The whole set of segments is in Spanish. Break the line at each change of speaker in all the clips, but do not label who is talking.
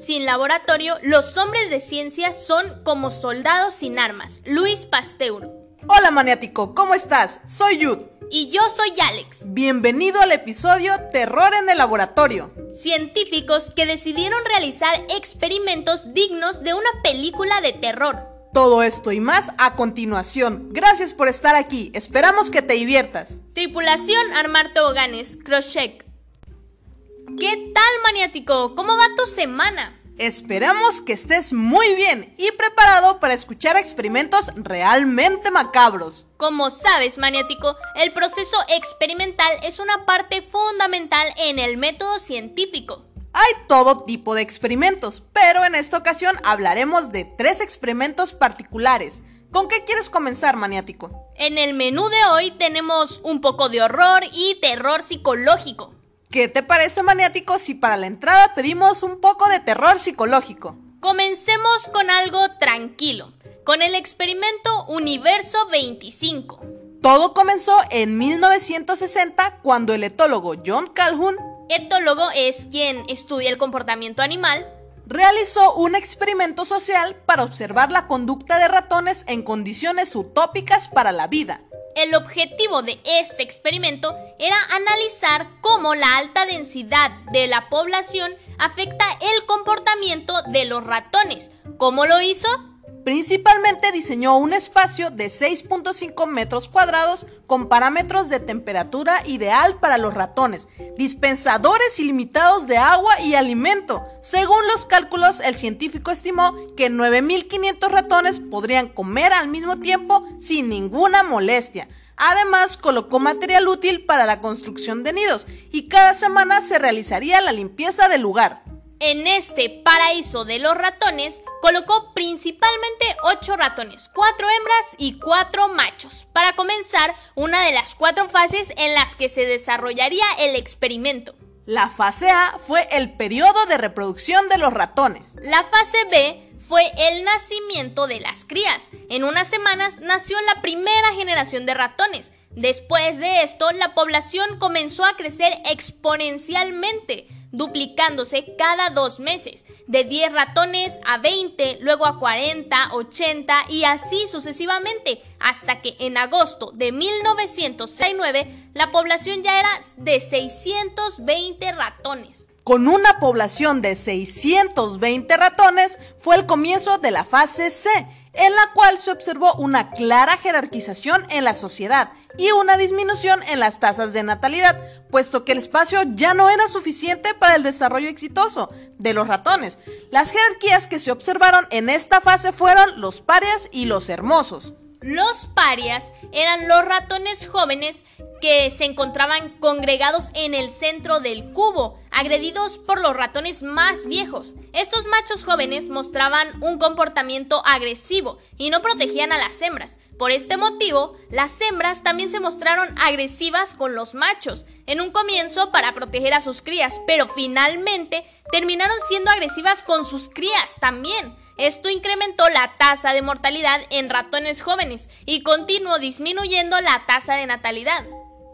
sin laboratorio, los hombres de ciencia son como soldados sin armas. Luis Pasteur.
Hola maniático, ¿cómo estás? Soy Yud.
Y yo soy Alex.
Bienvenido al episodio Terror en el Laboratorio.
Científicos que decidieron realizar experimentos dignos de una película de terror.
Todo esto y más a continuación. Gracias por estar aquí. Esperamos que te diviertas.
Tripulación Armar Toboganes, Crochet. ¿Qué tal, maniático? ¿Cómo va tu semana?
Esperamos que estés muy bien y preparado para escuchar experimentos realmente macabros.
Como sabes, maniático, el proceso experimental es una parte fundamental en el método científico.
Hay todo tipo de experimentos, pero en esta ocasión hablaremos de tres experimentos particulares. ¿Con qué quieres comenzar, maniático?
En el menú de hoy tenemos un poco de horror y terror psicológico.
¿Qué te parece maniático si para la entrada pedimos un poco de terror psicológico?
Comencemos con algo tranquilo, con el experimento Universo 25.
Todo comenzó en 1960 cuando el etólogo John Calhoun,
etólogo es quien estudia el comportamiento animal,
realizó un experimento social para observar la conducta de ratones en condiciones utópicas para la vida.
El objetivo de este experimento era analizar cómo la alta densidad de la población afecta el comportamiento de los ratones. ¿Cómo lo hizo?
Principalmente diseñó un espacio de 6.5 metros cuadrados con parámetros de temperatura ideal para los ratones, dispensadores ilimitados de agua y alimento. Según los cálculos, el científico estimó que 9.500 ratones podrían comer al mismo tiempo sin ninguna molestia. Además, colocó material útil para la construcción de nidos y cada semana se realizaría la limpieza del lugar.
En este paraíso de los ratones, colocó principalmente 8 ratones, 4 hembras y 4 machos, para comenzar una de las cuatro fases en las que se desarrollaría el experimento.
La fase A fue el periodo de reproducción de los ratones.
La fase B fue el nacimiento de las crías. En unas semanas nació la primera generación de ratones. Después de esto, la población comenzó a crecer exponencialmente duplicándose cada dos meses, de 10 ratones a 20, luego a 40, 80 y así sucesivamente, hasta que en agosto de 1969 la población ya era de 620 ratones.
Con una población de 620 ratones fue el comienzo de la fase C, en la cual se observó una clara jerarquización en la sociedad y una disminución en las tasas de natalidad, puesto que el espacio ya no era suficiente para el desarrollo exitoso de los ratones. Las jerarquías que se observaron en esta fase fueron los parias y los hermosos.
Los parias eran los ratones jóvenes que se encontraban congregados en el centro del cubo, agredidos por los ratones más viejos. Estos machos jóvenes mostraban un comportamiento agresivo y no protegían a las hembras. Por este motivo, las hembras también se mostraron agresivas con los machos, en un comienzo para proteger a sus crías, pero finalmente terminaron siendo agresivas con sus crías también. Esto incrementó la tasa de mortalidad en ratones jóvenes y continuó disminuyendo la tasa de natalidad.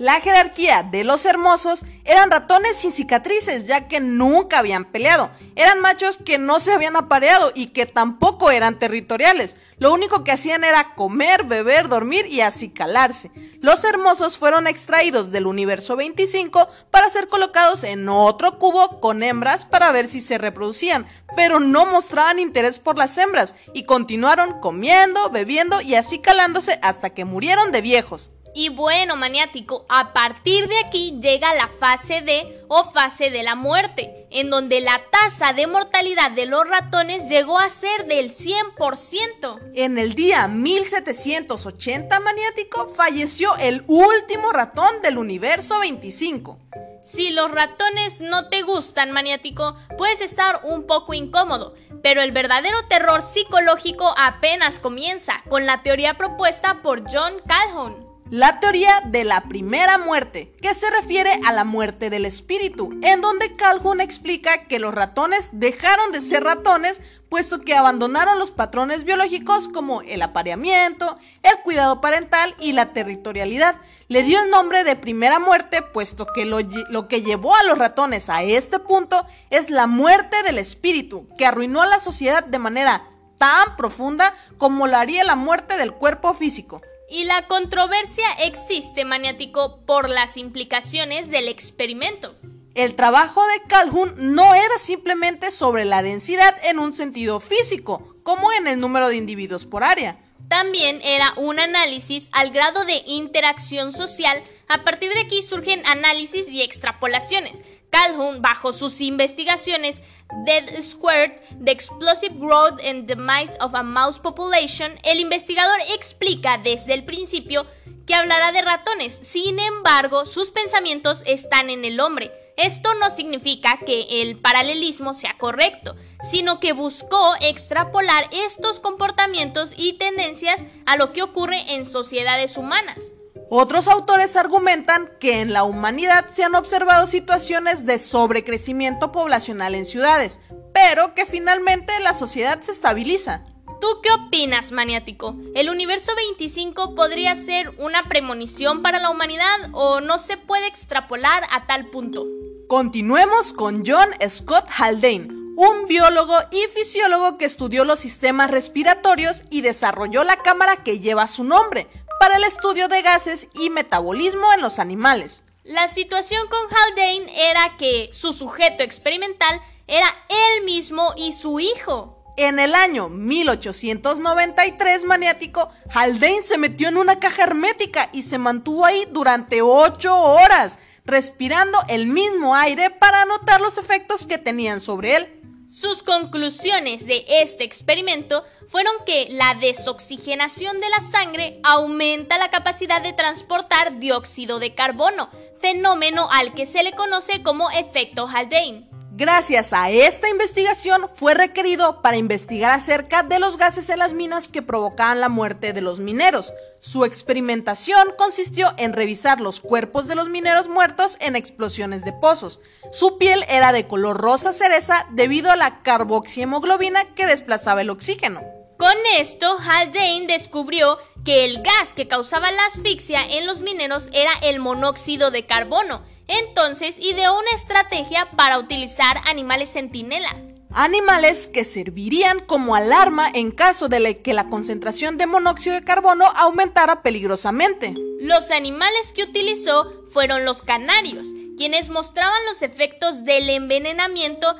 La jerarquía de los hermosos eran ratones sin cicatrices, ya que nunca habían peleado. Eran machos que no se habían apareado y que tampoco eran territoriales. Lo único que hacían era comer, beber, dormir y acicalarse. Los hermosos fueron extraídos del universo 25 para ser colocados en otro cubo con hembras para ver si se reproducían, pero no mostraban interés por las hembras y continuaron comiendo, bebiendo y acicalándose hasta que murieron de viejos.
Y bueno, maniático, a partir de aquí llega la fase D o fase de la muerte, en donde la tasa de mortalidad de los ratones llegó a ser del 100%.
En el día 1780, maniático, falleció el último ratón del universo 25.
Si los ratones no te gustan, maniático, puedes estar un poco incómodo, pero el verdadero terror psicológico apenas comienza con la teoría propuesta por John Calhoun.
La teoría de la primera muerte, que se refiere a la muerte del espíritu, en donde Calhoun explica que los ratones dejaron de ser ratones puesto que abandonaron los patrones biológicos como el apareamiento, el cuidado parental y la territorialidad. Le dio el nombre de primera muerte puesto que lo, que llevó a los ratones a este punto es la muerte del espíritu, que arruinó a la sociedad de manera tan profunda como lo haría la muerte del cuerpo físico.
Y la controversia existe, maniático, por las implicaciones del experimento.
El trabajo de Calhoun no era simplemente sobre la densidad en un sentido físico, como en el número de individuos por área.
También era un análisis al grado de interacción social. A partir de aquí surgen análisis y extrapolaciones. Calhoun, bajo sus investigaciones Dead Squared, The Explosive Growth and Demise of a Mouse Population, el investigador explica desde el principio que hablará de ratones, sin embargo, sus pensamientos están en el hombre. Esto no significa que el paralelismo sea correcto, sino que buscó extrapolar estos comportamientos y tendencias a lo que ocurre en sociedades humanas.
Otros autores argumentan que en la humanidad se han observado situaciones de sobrecrecimiento poblacional en ciudades, pero que finalmente la sociedad se estabiliza.
¿Tú qué opinas, maniático? ¿El universo 25 podría ser una premonición para la humanidad o no se puede extrapolar a tal punto?
Continuemos con John Scott Haldane, un biólogo y fisiólogo que estudió los sistemas respiratorios y desarrolló la cámara que lleva su nombre, para el estudio de gases y metabolismo en los animales.
La situación con Haldane era que su sujeto experimental era él mismo y su hijo.
En el año 1893 maniático, Haldane se metió en una caja hermética y se mantuvo ahí durante 8 horas, respirando el mismo aire para notar los efectos que tenían sobre él.
Sus conclusiones de este experimento fueron que la desoxigenación de la sangre aumenta la capacidad de transportar dióxido de carbono, fenómeno al que se le conoce como efecto Haldane.
Gracias a esta investigación fue requerido para investigar acerca de los gases en las minas que provocaban la muerte de los mineros. Su experimentación consistió en revisar los cuerpos de los mineros muertos en explosiones de pozos. Su piel era de color rosa cereza debido a la carboxihemoglobina que desplazaba el oxígeno.
Con esto, Haldane descubrió que el gas que causaba la asfixia en los mineros era el monóxido de carbono. Entonces ideó una estrategia para utilizar animales centinela.
Animales que servirían como alarma en caso de que la concentración de monóxido de carbono aumentara peligrosamente.
Los animales que utilizó fueron los canarios, quienes mostraban los efectos del envenenamiento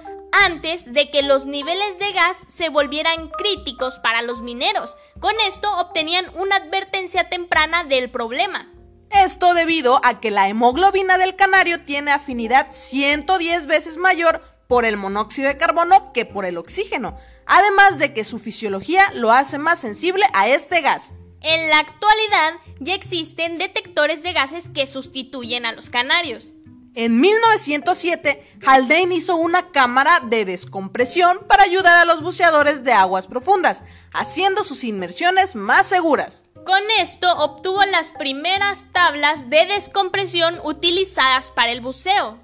antes de que los niveles de gas se volvieran críticos para los mineros. Con esto obtenían una advertencia temprana del problema.
Esto debido a que la hemoglobina del canario tiene afinidad 110 veces mayor por el monóxido de carbono que por el oxígeno, además de que su fisiología lo hace más sensible a este gas.
En la actualidad ya existen detectores de gases que sustituyen a los canarios.
En 1907, Haldane hizo una cámara de descompresión para ayudar a los buceadores de aguas profundas, haciendo sus inmersiones más seguras.
Con esto obtuvo las primeras tablas de descompresión utilizadas para el buceo.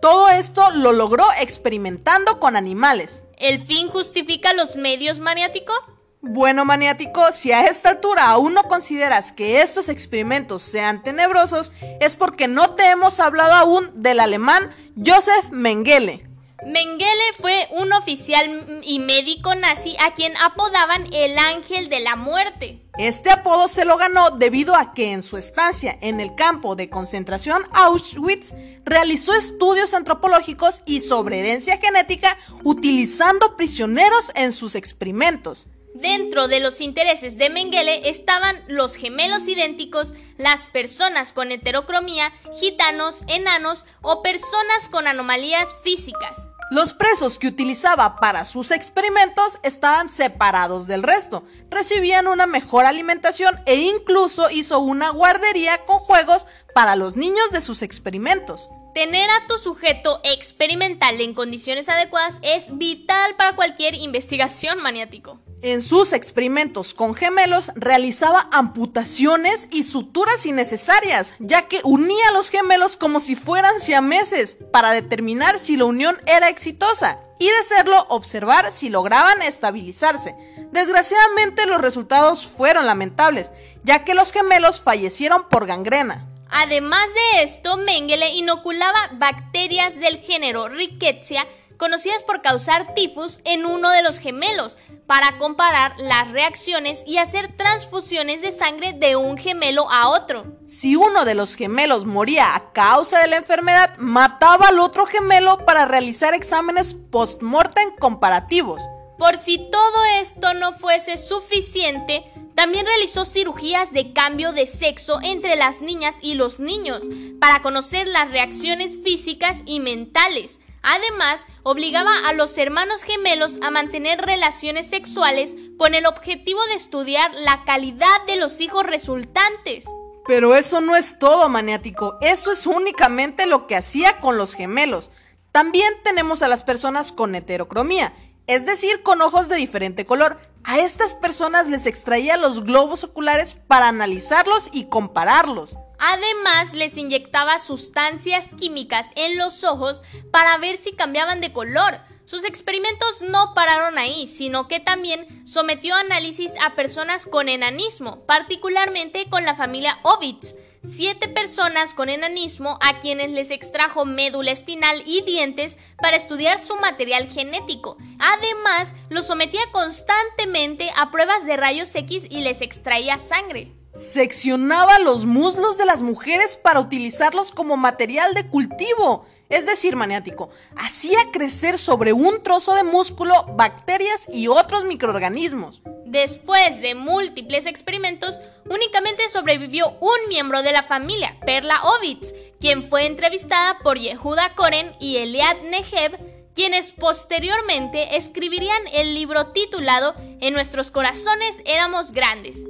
Todo esto lo logró experimentando con animales.
¿El fin justifica los medios maniáticos?
Bueno, maniático, si a esta altura aún no consideras que estos experimentos sean tenebrosos, es porque no te hemos hablado aún del alemán Joseph Mengele.
Mengele fue un oficial y médico nazi a quien apodaban el ángel de la muerte.
Este apodo se lo ganó debido a que en su estancia en el campo de concentración Auschwitz realizó estudios antropológicos y sobre herencia genética utilizando prisioneros en sus experimentos.
Dentro de los intereses de Mengele estaban los gemelos idénticos, las personas con heterocromía, gitanos, enanos o personas con anomalías físicas.
Los presos que utilizaba para sus experimentos estaban separados del resto, recibían una mejor alimentación e incluso hizo una guardería con juegos para los niños de sus experimentos.
Tener a tu sujeto experimental en condiciones adecuadas es vital para cualquier investigación maniático.
En sus experimentos con gemelos realizaba amputaciones y suturas innecesarias, ya que unía a los gemelos como si fueran siameses para determinar si la unión era exitosa y de serlo observar si lograban estabilizarse. Desgraciadamente los resultados fueron lamentables, ya que los gemelos fallecieron por gangrena.
Además de esto, Mengele inoculaba bacterias del género Rickettsia conocidas por causar tifus en uno de los gemelos, para comparar las reacciones y hacer transfusiones de sangre de un gemelo a otro.
Si uno de los gemelos moría a causa de la enfermedad, mataba al otro gemelo para realizar exámenes post-mortem comparativos.
Por si todo esto no fuese suficiente, también realizó cirugías de cambio de sexo entre las niñas y los niños para conocer las reacciones físicas y mentales, Además, obligaba a los hermanos gemelos a mantener relaciones sexuales con el objetivo de estudiar la calidad de los hijos resultantes.
Pero eso no es todo, maniático. Eso es únicamente lo que hacía con los gemelos. También tenemos a las personas con heterocromía, es decir, con ojos de diferente color. A estas personas les extraía los globos oculares para analizarlos y compararlos.
Además, les inyectaba sustancias químicas en los ojos para ver si cambiaban de color. Sus experimentos no pararon ahí, sino que también sometió análisis a personas con enanismo, particularmente con la familia Ovitz. Siete personas con enanismo a quienes les extrajo médula espinal y dientes para estudiar su material genético. Además, los sometía constantemente a pruebas de rayos X y les extraía sangre.
Seccionaba los muslos de las mujeres para utilizarlos como material de cultivo. Es decir, maniático, hacía crecer sobre un trozo de músculo bacterias y otros microorganismos.
Después de múltiples experimentos, únicamente sobrevivió un miembro de la familia, Perla Ovitz, quien fue entrevistada por Yehuda Koren y Eliad Negev, quienes posteriormente escribirían el libro titulado En nuestros corazones éramos grandes,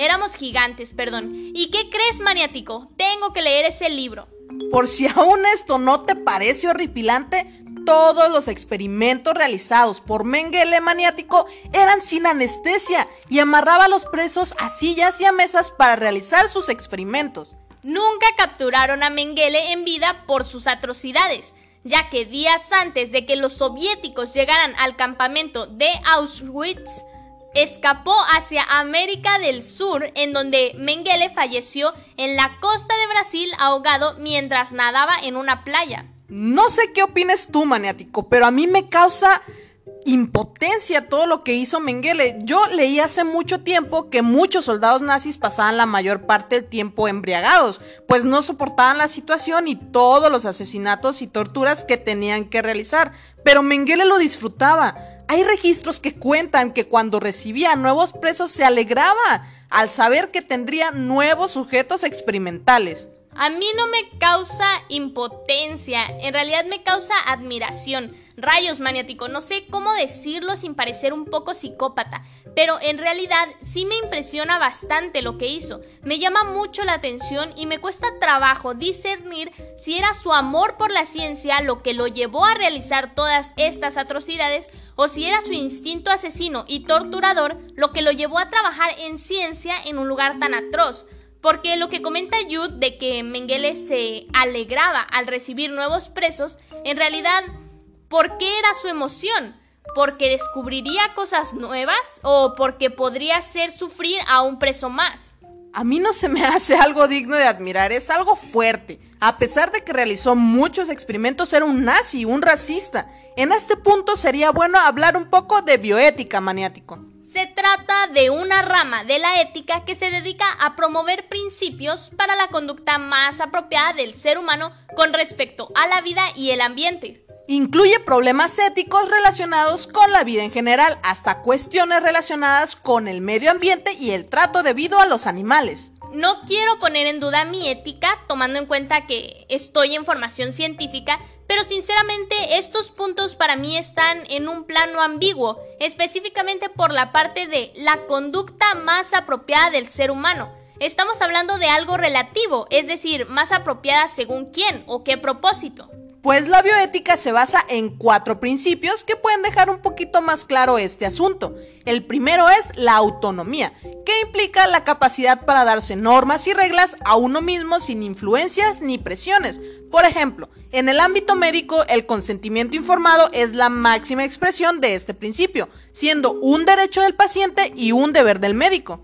Éramos gigantes, perdón. ¿Y qué crees, maniático? Tengo que leer ese libro.
Por si aún esto no te parece horripilante, todos los experimentos realizados por Mengele maniático eran sin anestesia y amarraba a los presos a sillas y a mesas para realizar sus experimentos.
Nunca capturaron a Mengele en vida por sus atrocidades, ya que días antes de que los soviéticos llegaran al campamento de Auschwitz, escapó hacia América del Sur, en donde Mengele falleció en la costa de Brasil ahogado mientras nadaba en una playa.
No sé qué opines tú, maniático, pero a mí me causa impotencia todo lo que hizo Mengele. Yo leí hace mucho tiempo que muchos soldados nazis pasaban la mayor parte del tiempo embriagados, pues no soportaban la situación y todos los asesinatos y torturas que tenían que realizar. Pero Mengele lo disfrutaba. Hay registros que cuentan que cuando recibía nuevos presos se alegraba al saber que tendría nuevos sujetos experimentales.
A mí no me causa impotencia, en realidad me causa admiración. Rayos maniático, no sé cómo decirlo sin parecer un poco psicópata, pero en realidad sí me impresiona bastante lo que hizo. Me llama mucho la atención y me cuesta trabajo discernir si era su amor por la ciencia lo que lo llevó a realizar todas estas atrocidades o si era su instinto asesino y torturador lo que lo llevó a trabajar en ciencia en un lugar tan atroz. Porque lo que comenta Jude de que Mengele se alegraba al recibir nuevos presos, en realidad, ¿por qué era su emoción? ¿Porque descubriría cosas nuevas o porque podría hacer sufrir a un preso más?
A mí no se me hace algo digno de admirar, es algo fuerte. A pesar de que realizó muchos experimentos, era un nazi, un racista. En este punto sería bueno hablar un poco de bioética, maniático.
Se trata de una rama de la ética que se dedica a promover principios para la conducta más apropiada del ser humano con respecto a la vida y el ambiente.
Incluye problemas éticos relacionados con la vida en general, hasta cuestiones relacionadas con el medio ambiente y el trato debido a los animales.
No quiero poner en duda mi ética, tomando en cuenta que estoy en formación científica, pero sinceramente estos puntos para mí están en un plano ambiguo, específicamente por la parte de la conducta más apropiada del ser humano. Estamos hablando de algo relativo, es decir, más apropiada según quién o qué propósito.
Pues la bioética se basa en cuatro principios que pueden dejar un poquito más claro este asunto. El primero es la autonomía, implica la capacidad para darse normas y reglas a uno mismo sin influencias ni presiones. Por ejemplo, en el ámbito médico, el consentimiento informado es la máxima expresión de este principio, siendo un derecho del paciente y un deber del médico.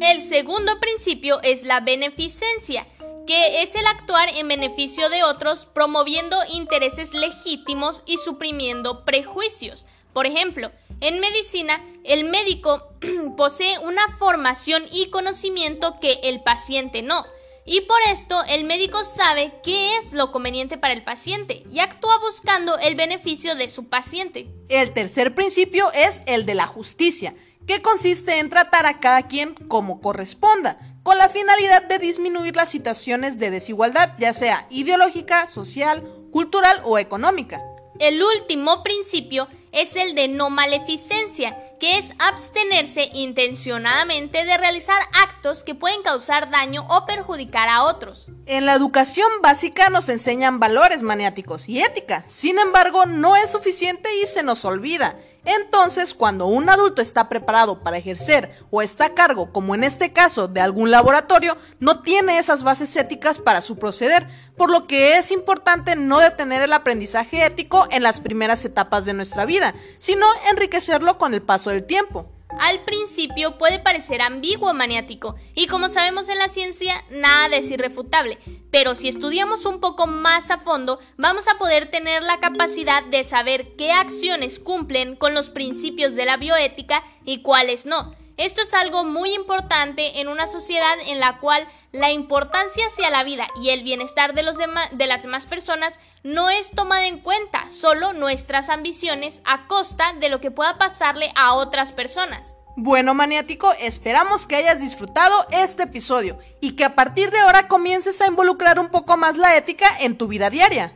El segundo principio es la beneficencia, que es el actuar en beneficio de otros promoviendo intereses legítimos y suprimiendo prejuicios. Por ejemplo, en medicina, el médico posee una formación y conocimiento que el paciente no. Y por esto el médico sabe qué es lo conveniente para el paciente y actúa buscando el beneficio de su paciente.
El tercer principio es el de la justicia, que consiste en tratar a cada quien como corresponda, con la finalidad de disminuir las situaciones de desigualdad, ya sea ideológica, social, cultural o económica.
El último principio es el de no maleficencia, que es abstenerse intencionadamente de realizar actos que pueden causar daño o perjudicar a otros.
En la educación básica nos enseñan valores maniáticos y ética, sin embargo no es suficiente y se nos olvida. Entonces, cuando un adulto está preparado para ejercer o está a cargo, como en este caso, de algún laboratorio, no tiene esas bases éticas para su proceder, por lo que es importante no detener el aprendizaje ético en las primeras etapas de nuestra vida, sino enriquecerlo con el paso del tiempo.
Al principio puede parecer ambiguo maniático, y como sabemos en la ciencia, nada es irrefutable, pero si estudiamos un poco más a fondo, vamos a poder tener la capacidad de saber qué acciones cumplen con los principios de la bioética y cuáles no. Esto es algo muy importante en una sociedad en la cual la importancia hacia la vida y el bienestar de, los de las demás personas no es tomada en cuenta, solo nuestras ambiciones a costa de lo que pueda pasarle a otras personas.
Bueno, maniático, esperamos que hayas disfrutado este episodio y que a partir de ahora comiences a involucrar un poco más la ética en tu vida diaria.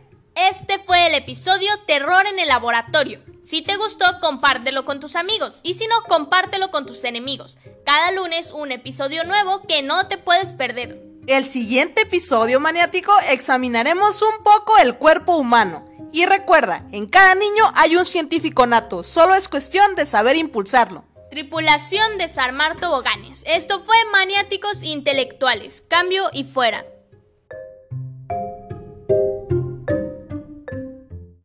Este fue el episodio Terror en el Laboratorio. Si te gustó, compártelo con tus amigos y si no, compártelo con tus enemigos. Cada lunes un episodio nuevo que no te puedes perder.
El siguiente episodio maniático examinaremos un poco el cuerpo humano. Y recuerda, en cada niño hay un científico nato, solo es cuestión de saber impulsarlo.
Tripulación desarmar toboganes. Esto fue Maniáticos Intelectuales. Cambio y fuera.